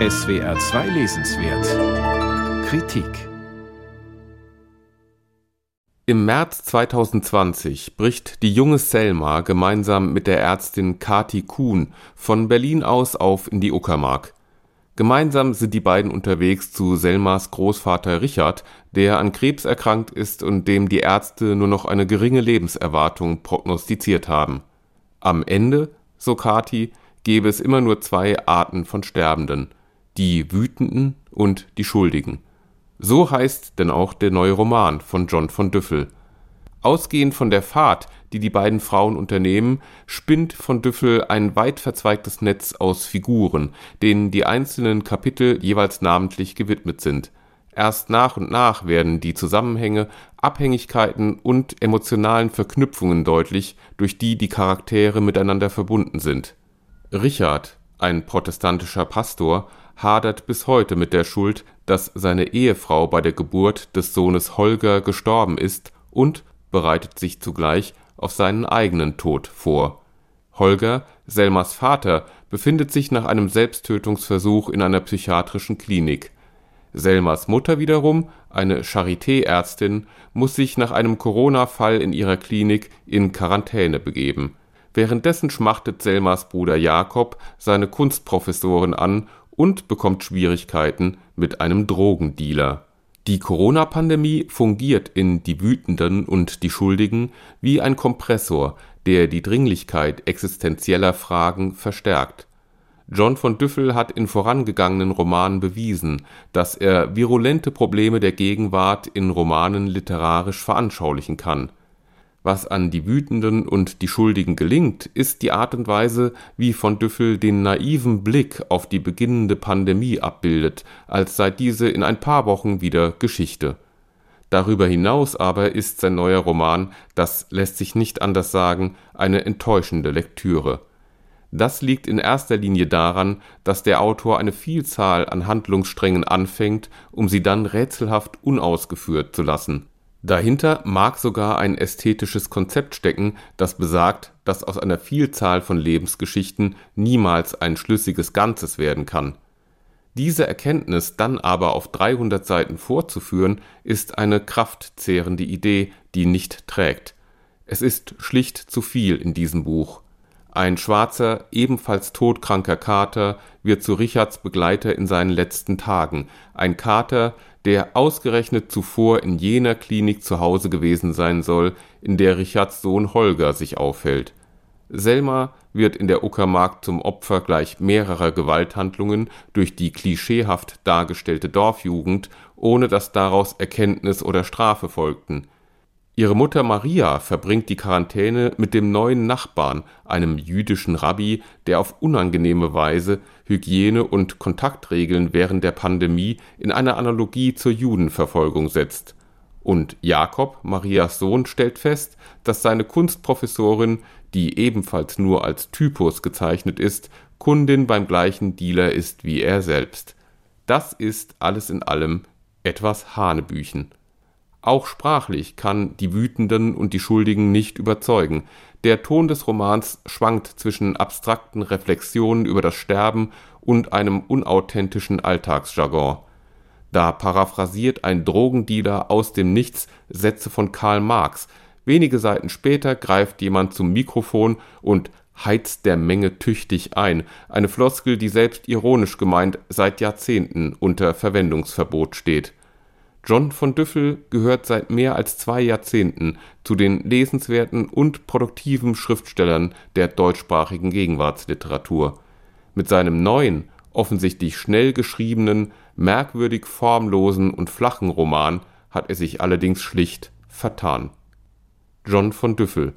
SWR 2 Lesenswert Kritik Im März 2020 bricht die junge Selma gemeinsam mit der Ärztin Kati Kuhn von Berlin aus auf in die Uckermark. Gemeinsam sind die beiden unterwegs zu Selmas Großvater Richard, der an Krebs erkrankt ist und dem die Ärzte nur noch eine geringe Lebenserwartung prognostiziert haben. Am Ende, so Kati, gebe es immer nur zwei Arten von Sterbenden – die Wütenden und die Schuldigen. So heißt denn auch der neue Roman von John von Düffel. Ausgehend von der Fahrt, die die beiden Frauen unternehmen, spinnt von Düffel ein weit verzweigtes Netz aus Figuren, denen die einzelnen Kapitel jeweils namentlich gewidmet sind. Erst nach und nach werden die Zusammenhänge, Abhängigkeiten und emotionalen Verknüpfungen deutlich, durch die die Charaktere miteinander verbunden sind. Richard, ein protestantischer Pastor, hadert bis heute mit der Schuld, dass seine Ehefrau bei der Geburt des Sohnes Holger gestorben ist und bereitet sich zugleich auf seinen eigenen Tod vor. Holger, Selmas Vater, befindet sich nach einem Selbsttötungsversuch in einer psychiatrischen Klinik. Selmas Mutter wiederum, eine Charité-Ärztin, muss sich nach einem Corona-Fall in ihrer Klinik in Quarantäne begeben. Währenddessen schmachtet Selmas Bruder Jakob seine Kunstprofessorin an und bekommt Schwierigkeiten mit einem Drogendealer. Die Corona-Pandemie fungiert in Die Wütenden und die Schuldigen wie ein Kompressor, der die Dringlichkeit existenzieller Fragen verstärkt. John von Düffel hat in vorangegangenen Romanen bewiesen, dass er virulente Probleme der Gegenwart in Romanen literarisch veranschaulichen kann was an Die Wütenden und die Schuldigen gelingt, ist die Art und Weise, wie von Düffel den naiven Blick auf die beginnende Pandemie abbildet, als sei diese in ein paar Wochen wieder Geschichte. Darüber hinaus aber ist sein neuer Roman, das lässt sich nicht anders sagen, eine enttäuschende Lektüre. Das liegt in erster Linie daran, dass der Autor eine Vielzahl an Handlungssträngen anfängt, um sie dann rätselhaft unausgeführt zu lassen Dahinter mag sogar ein ästhetisches Konzept stecken, das besagt, dass aus einer Vielzahl von Lebensgeschichten niemals ein schlüssiges Ganzes werden kann. Diese Erkenntnis dann aber auf 300 Seiten vorzuführen, ist eine kraftzehrende Idee, die nicht trägt. Es ist schlicht zu viel in diesem Buch. Ein schwarzer, ebenfalls todkranker Kater wird zu Richards Begleiter in seinen letzten Tagen, ein Kater, der ausgerechnet zuvor in jener Klinik zu Hause gewesen sein soll, in der Richards Sohn Holger sich aufhält. Selma wird in der Uckermark zum Opfer gleich mehrerer Gewalthandlungen durch die klischeehaft dargestellte Dorfjugend, ohne dass daraus Erkenntnis oder Strafe folgten Ihre Mutter Maria verbringt die Quarantäne mit dem neuen Nachbarn, einem jüdischen Rabbi, der auf unangenehme Weise Hygiene und Kontaktregeln während der Pandemie in eine Analogie zur Judenverfolgung setzt. Und Jakob, Marias Sohn, stellt fest, dass seine Kunstprofessorin, die ebenfalls nur als Typus gezeichnet ist, Kundin beim gleichen Dealer ist wie er selbst. Das ist alles in allem etwas Hanebüchen auch sprachlich kann Die Wütenden und die Schuldigen nicht überzeugen. Der Ton des Romans schwankt zwischen abstrakten Reflexionen über das Sterben und einem unauthentischen Alltagsjargon. Da paraphrasiert ein Drogendealer aus dem Nichts Sätze von Karl Marx. Wenige Seiten später greift jemand zum Mikrofon und heizt der Menge tüchtig ein, eine Floskel, die selbst ironisch gemeint seit Jahrzehnten unter Verwendungsverbot steht John von Düffel gehört seit mehr als zwei Jahrzehnten zu den lesenswerten und produktiven Schriftstellern der deutschsprachigen Gegenwartsliteratur. Mit seinem neuen, offensichtlich schnell geschriebenen, merkwürdig formlosen und flachen Roman hat er sich allerdings schlicht vertan. John von Düffel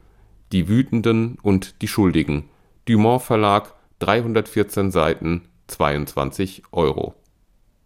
Die Wütenden und die Schuldigen Dumont Verlag 314 Seiten 22 Euro